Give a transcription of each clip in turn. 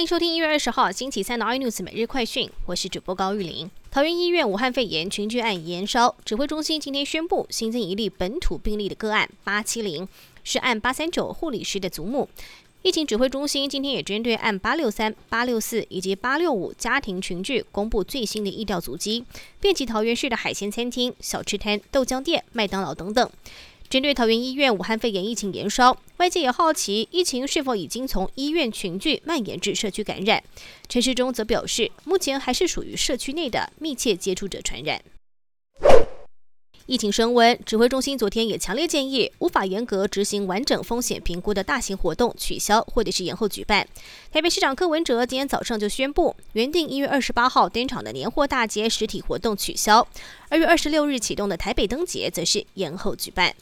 欢迎收听一月二十号星期三的 iNews 每日快讯，我是主播高玉玲。桃园医院武汉肺炎群聚案延烧，指挥中心今天宣布新增一例本土病例的个案八七零，是案八三九护理师的祖母。疫情指挥中心今天也针对案八六三、八六四以及八六五家庭群聚公布最新的疫调足迹，遍及桃园市的海鲜餐厅、小吃摊、豆浆店、麦当劳等等。针对桃园医院武汉肺炎疫情延烧，外界也好奇疫情是否已经从医院群聚蔓延至社区感染。陈时中则表示，目前还是属于社区内的密切接触者传染。疫情升温，指挥中心昨天也强烈建议，无法严格执行完整风险评估的大型活动取消或者是延后举办。台北市长柯文哲今天早上就宣布，原定一月二十八号登场的年货大街实体活动取消，二月二十六日启动的台北灯节则是延后举办。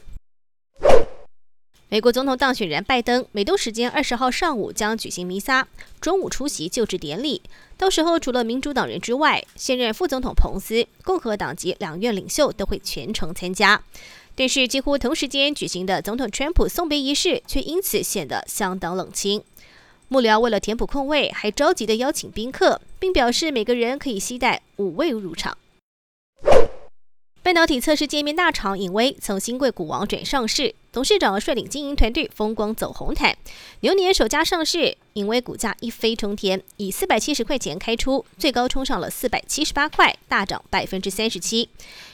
美国总统当选人拜登，美东时间二十号上午将举行弥撒，中午出席就职典礼。到时候除了民主党人之外，现任副总统彭斯、共和党籍两院领袖都会全程参加。但是几乎同时间举行的总统川普送别仪式，却因此显得相当冷清。幕僚为了填补空位，还着急的邀请宾客，并表示每个人可以携带五位入场。半导体测试界面大厂影威从新贵股王转上市，董事长率领经营团队风光走红毯。牛年首家上市，影威股价一飞冲天，以四百七十块钱开出，最高冲上了四百七十八块，大涨百分之三十七。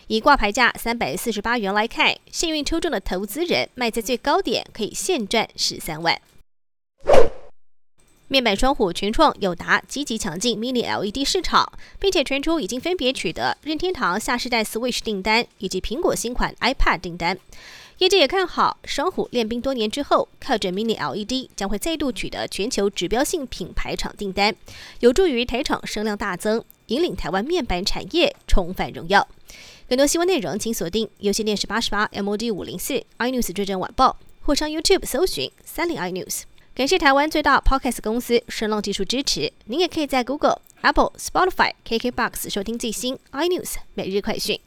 以挂牌价三百四十八元来看，幸运抽中的投资人卖在最高点，可以现赚十三万。面板双虎全创、友达积极抢进 Mini LED 市场，并且传出已经分别取得任天堂下世代 Switch 订单以及苹果新款 iPad 订单。业界也看好双虎练兵多年之后，靠着 Mini LED 将会再度取得全球指标性品牌厂订单，有助于台厂声量大增，引领台湾面板产业重返荣耀。更多新闻内容，请锁定有线电视八十八 MOD 五零四 iNews 追踪晚报，或上 YouTube 搜寻三零 iNews。感谢台湾最大 Podcast 公司声浪技术支持。您也可以在 Google、Apple、Spotify、KKBox 收听最新 iNews 每日快讯。